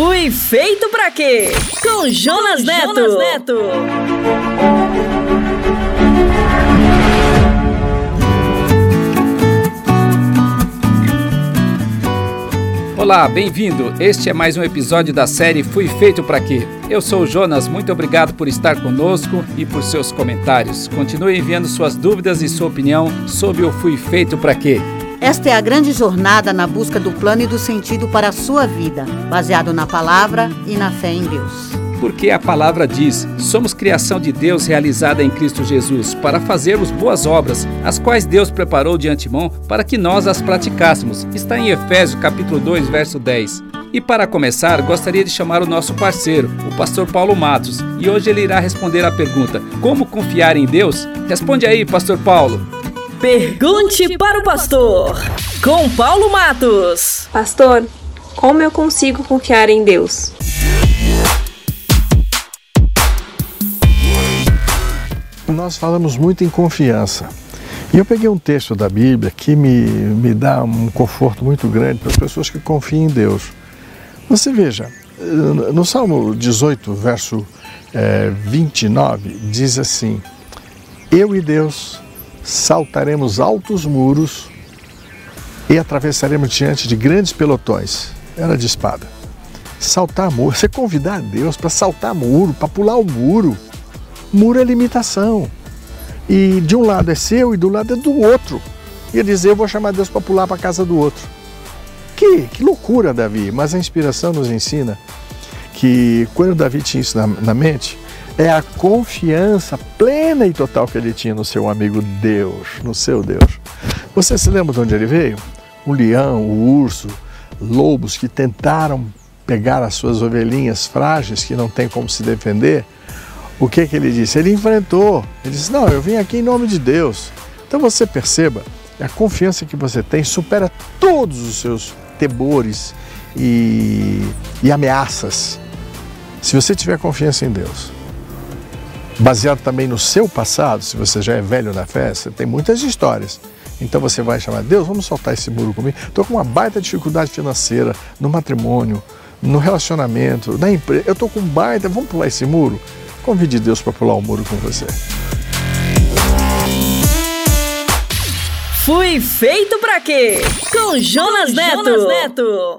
Fui feito pra quê? Com Jonas Neto. Jonas Neto. Olá, bem-vindo. Este é mais um episódio da série Fui Feito para Quê? Eu sou o Jonas, muito obrigado por estar conosco e por seus comentários. Continue enviando suas dúvidas e sua opinião sobre o Fui Feito para Quê? Esta é a grande jornada na busca do plano e do sentido para a sua vida, baseado na palavra e na fé em Deus. Porque a palavra diz: somos criação de Deus realizada em Cristo Jesus, para fazermos boas obras, as quais Deus preparou de antemão para que nós as praticássemos. Está em Efésios capítulo 2, verso 10. E para começar, gostaria de chamar o nosso parceiro, o pastor Paulo Matos, e hoje ele irá responder à pergunta: Como confiar em Deus? Responde aí, pastor Paulo. Pergunte para o pastor, com Paulo Matos. Pastor, como eu consigo confiar em Deus? Nós falamos muito em confiança. E eu peguei um texto da Bíblia que me, me dá um conforto muito grande para as pessoas que confiam em Deus. Você veja, no Salmo 18, verso é, 29, diz assim: Eu e Deus saltaremos altos muros e atravessaremos diante de grandes pelotões. Era de espada. Saltar muro, você convidar Deus para saltar muro, para pular o muro. Muro é limitação. E de um lado é seu e do lado é do outro. E ele dizer, eu vou chamar Deus para pular para a casa do outro. Que, que loucura, Davi! Mas a inspiração nos ensina que quando Davi tinha isso na, na mente, é a confiança plena e total que ele tinha no seu amigo Deus, no seu Deus. Você se lembra de onde ele veio? O leão, o urso, lobos que tentaram pegar as suas ovelhinhas frágeis que não têm como se defender. O que, que ele disse? Ele enfrentou. Ele disse: Não, eu vim aqui em nome de Deus. Então você perceba, a confiança que você tem supera todos os seus temores e, e ameaças. Se você tiver confiança em Deus baseado também no seu passado, se você já é velho na fé, você tem muitas histórias. Então você vai chamar, Deus, vamos soltar esse muro comigo. Estou com uma baita dificuldade financeira no matrimônio, no relacionamento, na empresa. Eu estou com baita, vamos pular esse muro? Convide Deus para pular o muro com você. Fui feito para quê? Com Jonas Neto. Jonas Neto.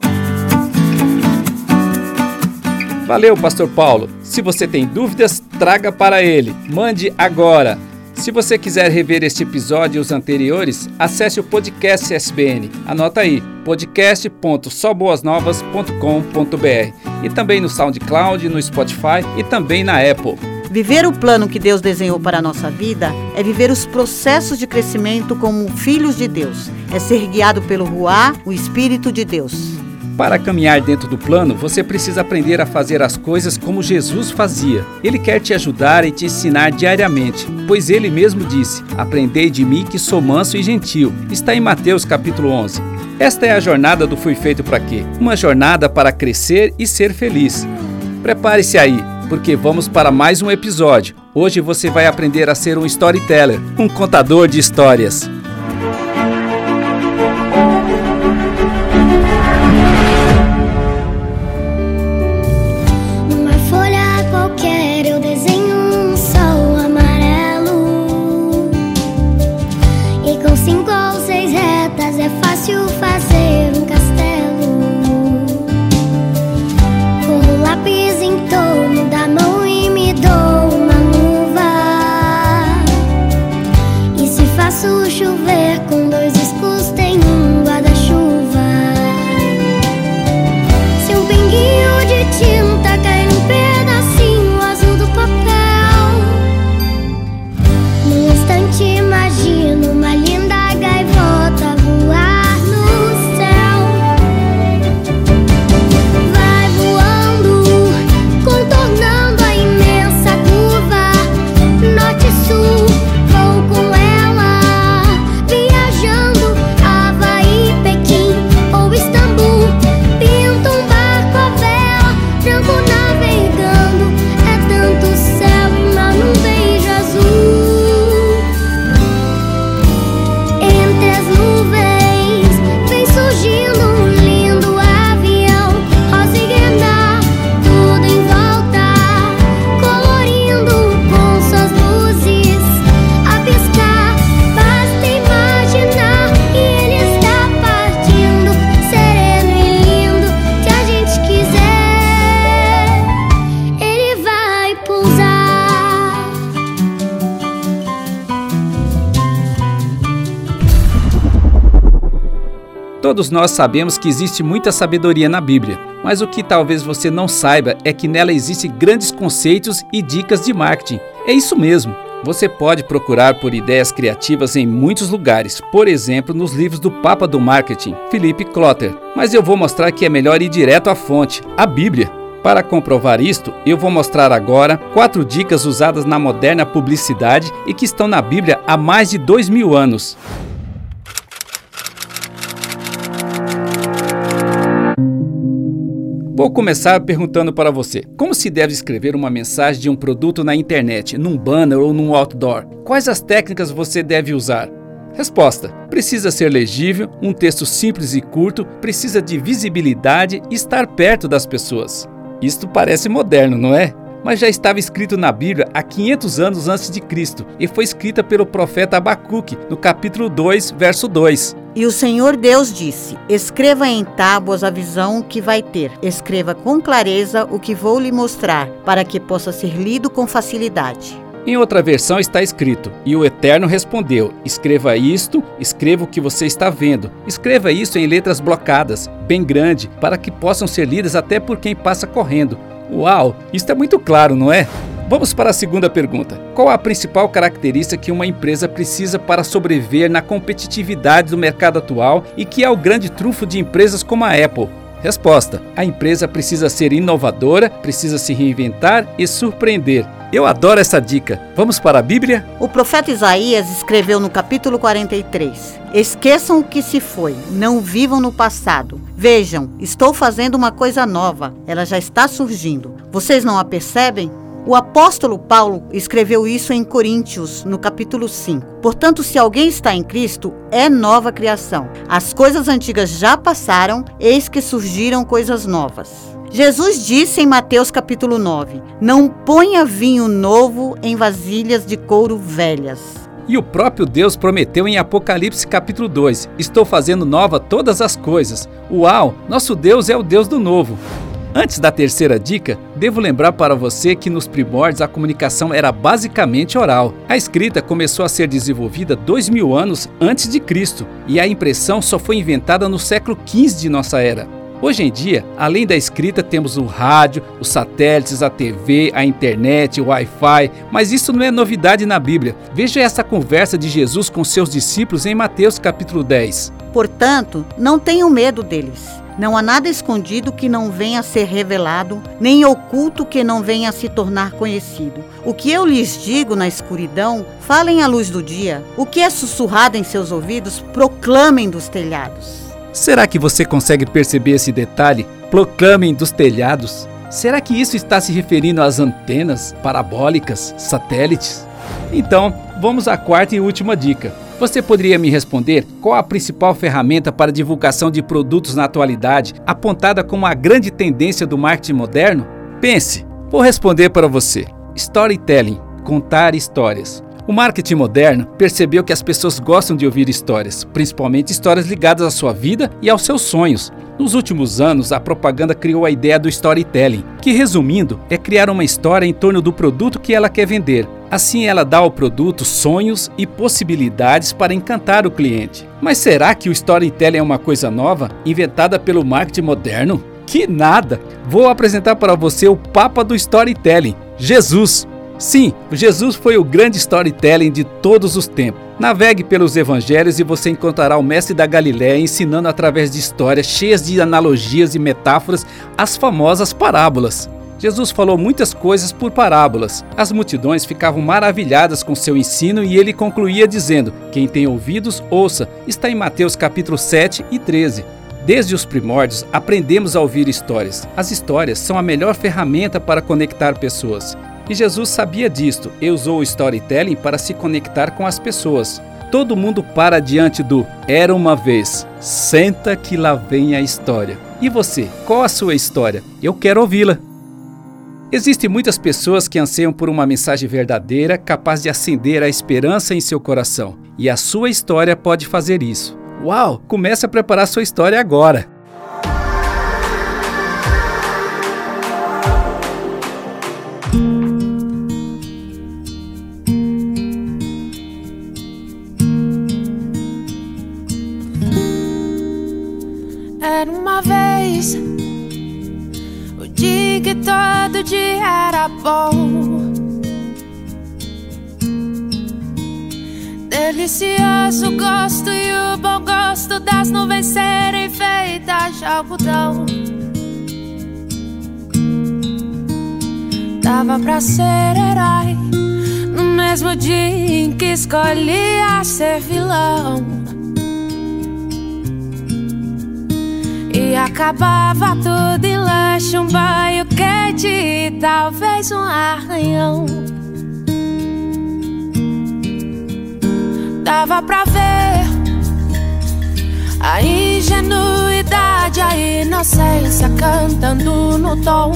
Valeu, Pastor Paulo. Se você tem dúvidas, traga para ele. Mande agora. Se você quiser rever este episódio e os anteriores, acesse o podcast SBN. Anota aí, podcast.soboasnovas.com.br e também no SoundCloud, no Spotify e também na Apple. Viver o plano que Deus desenhou para a nossa vida é viver os processos de crescimento como filhos de Deus. É ser guiado pelo Ruá, o Espírito de Deus. Para caminhar dentro do plano, você precisa aprender a fazer as coisas como Jesus fazia. Ele quer te ajudar e te ensinar diariamente, pois ele mesmo disse: Aprendei de mim que sou manso e gentil. Está em Mateus capítulo 11. Esta é a jornada do Fui Feito para Quê? Uma jornada para crescer e ser feliz. Prepare-se aí, porque vamos para mais um episódio. Hoje você vai aprender a ser um storyteller, um contador de histórias. Todos nós sabemos que existe muita sabedoria na Bíblia, mas o que talvez você não saiba é que nela existem grandes conceitos e dicas de marketing. É isso mesmo. Você pode procurar por ideias criativas em muitos lugares, por exemplo, nos livros do Papa do Marketing, Philippe Clotter. Mas eu vou mostrar que é melhor ir direto à fonte, a Bíblia. Para comprovar isto, eu vou mostrar agora quatro dicas usadas na moderna publicidade e que estão na Bíblia há mais de dois mil anos. Vou começar perguntando para você: como se deve escrever uma mensagem de um produto na internet, num banner ou num outdoor? Quais as técnicas você deve usar? Resposta: precisa ser legível, um texto simples e curto, precisa de visibilidade e estar perto das pessoas. Isto parece moderno, não é? Mas já estava escrito na Bíblia há 500 anos antes de Cristo e foi escrita pelo profeta Abacuque, no capítulo 2, verso 2. E o Senhor Deus disse: Escreva em tábuas a visão que vai ter. Escreva com clareza o que vou lhe mostrar, para que possa ser lido com facilidade. Em outra versão está escrito: E o Eterno respondeu: Escreva isto, escreva o que você está vendo. Escreva isso em letras blocadas, bem grande, para que possam ser lidas até por quem passa correndo. Uau, isto é muito claro, não é? Vamos para a segunda pergunta. Qual a principal característica que uma empresa precisa para sobreviver na competitividade do mercado atual e que é o grande trunfo de empresas como a Apple? Resposta: A empresa precisa ser inovadora, precisa se reinventar e surpreender. Eu adoro essa dica. Vamos para a Bíblia? O profeta Isaías escreveu no capítulo 43: Esqueçam o que se foi, não vivam no passado. Vejam, estou fazendo uma coisa nova, ela já está surgindo. Vocês não a percebem? O apóstolo Paulo escreveu isso em Coríntios, no capítulo 5. Portanto, se alguém está em Cristo, é nova criação. As coisas antigas já passaram, eis que surgiram coisas novas. Jesus disse em Mateus capítulo 9: Não ponha vinho novo em vasilhas de couro velhas. E o próprio Deus prometeu em Apocalipse capítulo 2: Estou fazendo nova todas as coisas. Uau, nosso Deus é o Deus do novo. Antes da terceira dica, devo lembrar para você que nos primórdios a comunicação era basicamente oral. A escrita começou a ser desenvolvida dois mil anos antes de Cristo e a impressão só foi inventada no século XV de nossa era. Hoje em dia, além da escrita, temos o rádio, os satélites, a TV, a internet, o Wi-Fi, mas isso não é novidade na Bíblia. Veja essa conversa de Jesus com seus discípulos em Mateus capítulo 10. Portanto, não tenham medo deles. Não há nada escondido que não venha a ser revelado, nem oculto que não venha a se tornar conhecido. O que eu lhes digo na escuridão, falem à luz do dia. O que é sussurrado em seus ouvidos, proclamem dos telhados. Será que você consegue perceber esse detalhe? Proclamem dos telhados. Será que isso está se referindo às antenas, parabólicas, satélites? Então, vamos à quarta e última dica. Você poderia me responder qual a principal ferramenta para divulgação de produtos na atualidade, apontada como a grande tendência do marketing moderno? Pense, vou responder para você. Storytelling, contar histórias. O marketing moderno percebeu que as pessoas gostam de ouvir histórias, principalmente histórias ligadas à sua vida e aos seus sonhos. Nos últimos anos, a propaganda criou a ideia do storytelling, que, resumindo, é criar uma história em torno do produto que ela quer vender. Assim, ela dá ao produto sonhos e possibilidades para encantar o cliente. Mas será que o storytelling é uma coisa nova, inventada pelo marketing moderno? Que nada! Vou apresentar para você o Papa do Storytelling, Jesus. Sim, Jesus foi o grande storytelling de todos os tempos. Navegue pelos evangelhos e você encontrará o mestre da Galiléia ensinando através de histórias cheias de analogias e metáforas as famosas parábolas. Jesus falou muitas coisas por parábolas. As multidões ficavam maravilhadas com seu ensino e ele concluía dizendo: Quem tem ouvidos, ouça. Está em Mateus capítulo 7 e 13. Desde os primórdios, aprendemos a ouvir histórias. As histórias são a melhor ferramenta para conectar pessoas. E Jesus sabia disto e usou o storytelling para se conectar com as pessoas. Todo mundo para diante do Era uma vez. Senta que lá vem a história. E você, qual a sua história? Eu quero ouvi-la. Existem muitas pessoas que anseiam por uma mensagem verdadeira capaz de acender a esperança em seu coração. E a sua história pode fazer isso. Uau! Comece a preparar sua história agora. Algodão. Dava pra ser herói no mesmo dia em que escolhia ser vilão. E acabava tudo em lanche, um banho quente e talvez um arranhão. dava pra ver a ingenuidade, a inocência cantando no tom.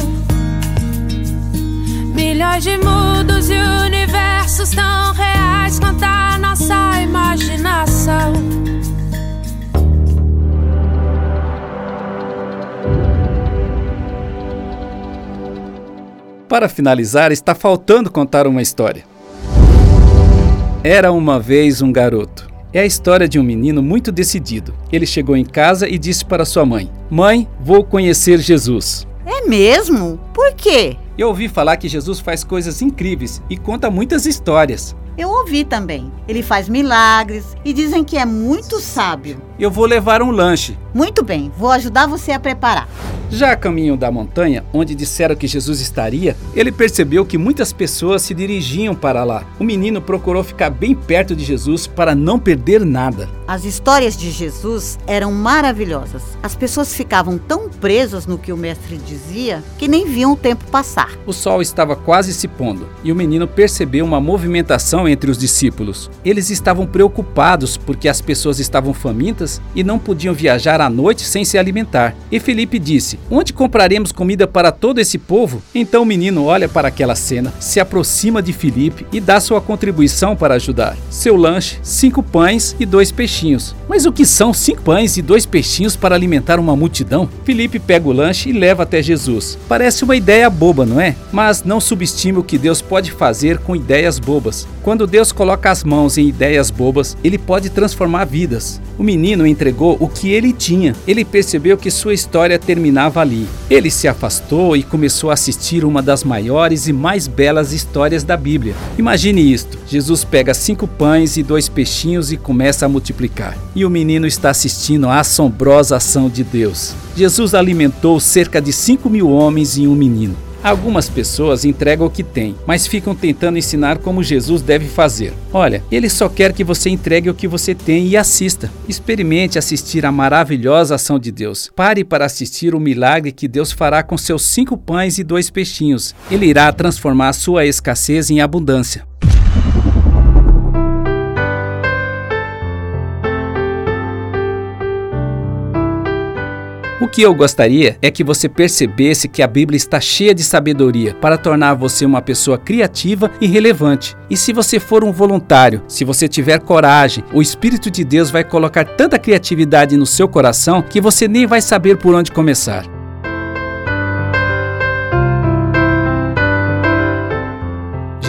Milhões de mundos e universos tão reais quanto a nossa imaginação. Para finalizar, está faltando contar uma história. Era uma vez um garoto. É a história de um menino muito decidido. Ele chegou em casa e disse para sua mãe: Mãe, vou conhecer Jesus. É mesmo? Por quê? Eu ouvi falar que Jesus faz coisas incríveis e conta muitas histórias. Eu ouvi também. Ele faz milagres e dizem que é muito sábio. Eu vou levar um lanche. Muito bem, vou ajudar você a preparar. Já a caminho da montanha, onde disseram que Jesus estaria, ele percebeu que muitas pessoas se dirigiam para lá. O menino procurou ficar bem perto de Jesus para não perder nada. As histórias de Jesus eram maravilhosas. As pessoas ficavam tão presas no que o mestre dizia que nem viam o tempo passar. O sol estava quase se pondo e o menino percebeu uma movimentação entre os discípulos. Eles estavam preocupados porque as pessoas estavam famintas e não podiam viajar à noite sem se alimentar. E Felipe disse: Onde compraremos comida para todo esse povo? Então o menino olha para aquela cena, se aproxima de Felipe e dá sua contribuição para ajudar. Seu lanche: cinco pães e dois peixinhos. Mas o que são cinco pães e dois peixinhos para alimentar uma multidão? Felipe pega o lanche e leva até Jesus. Parece uma ideia boba, não é? Mas não subestime o que Deus pode fazer com ideias bobas. Quando Deus coloca as mãos em ideias bobas, ele pode transformar vidas. O menino entregou o que ele tinha. Ele percebeu que sua história terminava ali. Ele se afastou e começou a assistir uma das maiores e mais belas histórias da Bíblia. Imagine isto: Jesus pega cinco pães e dois peixinhos e começa a multiplicar. E o menino está assistindo à assombrosa ação de Deus. Jesus alimentou cerca de cinco mil homens e um menino. Algumas pessoas entregam o que têm, mas ficam tentando ensinar como Jesus deve fazer. Olha, ele só quer que você entregue o que você tem e assista. Experimente assistir a maravilhosa ação de Deus. Pare para assistir o milagre que Deus fará com seus cinco pães e dois peixinhos. Ele irá transformar sua escassez em abundância. Que eu gostaria é que você percebesse que a Bíblia está cheia de sabedoria para tornar você uma pessoa criativa e relevante. E se você for um voluntário, se você tiver coragem, o Espírito de Deus vai colocar tanta criatividade no seu coração que você nem vai saber por onde começar.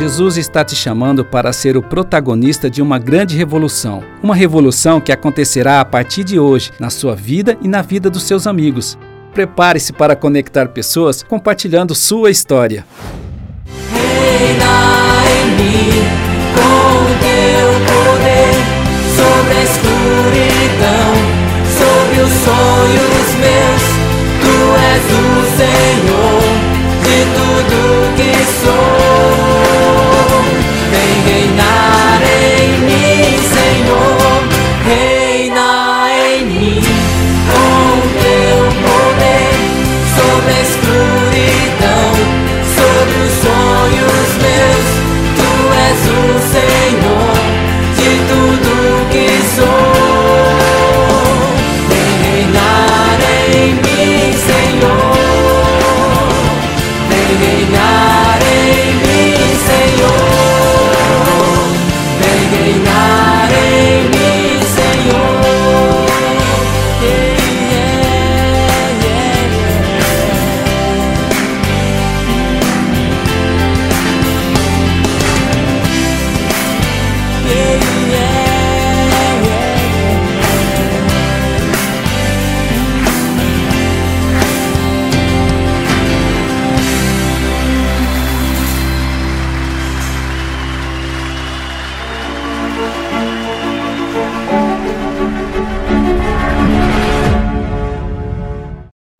Jesus está te chamando para ser o protagonista de uma grande revolução. Uma revolução que acontecerá a partir de hoje, na sua vida e na vida dos seus amigos. Prepare-se para conectar pessoas compartilhando sua história. Tu és o Senhor de tudo que sou.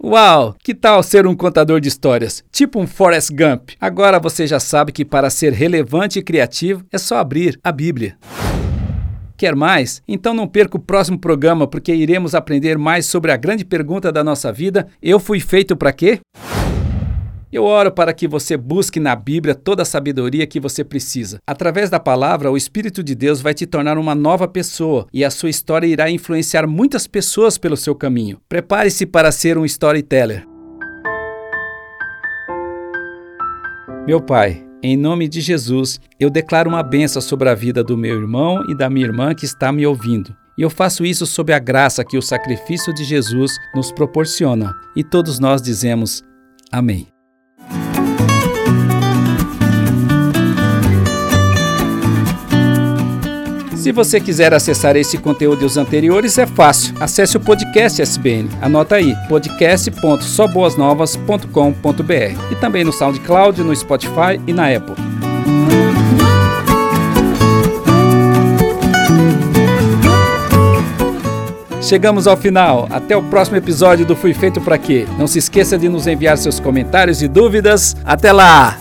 Uau, que tal ser um contador de histórias, tipo um Forrest Gump? Agora você já sabe que para ser relevante e criativo é só abrir a Bíblia. Quer mais? Então não perca o próximo programa porque iremos aprender mais sobre a grande pergunta da nossa vida: eu fui feito para quê? Eu oro para que você busque na Bíblia toda a sabedoria que você precisa. Através da palavra, o Espírito de Deus vai te tornar uma nova pessoa e a sua história irá influenciar muitas pessoas pelo seu caminho. Prepare-se para ser um storyteller. Meu Pai, em nome de Jesus, eu declaro uma benção sobre a vida do meu irmão e da minha irmã que está me ouvindo. E eu faço isso sob a graça que o sacrifício de Jesus nos proporciona. E todos nós dizemos Amém. Se você quiser acessar esse conteúdo e os anteriores, é fácil. Acesse o podcast SBN. Anota aí, podcast.soboasnovas.com.br e também no SoundCloud, no Spotify e na Apple. Chegamos ao final. Até o próximo episódio do Fui Feito Pra Quê. Não se esqueça de nos enviar seus comentários e dúvidas. Até lá!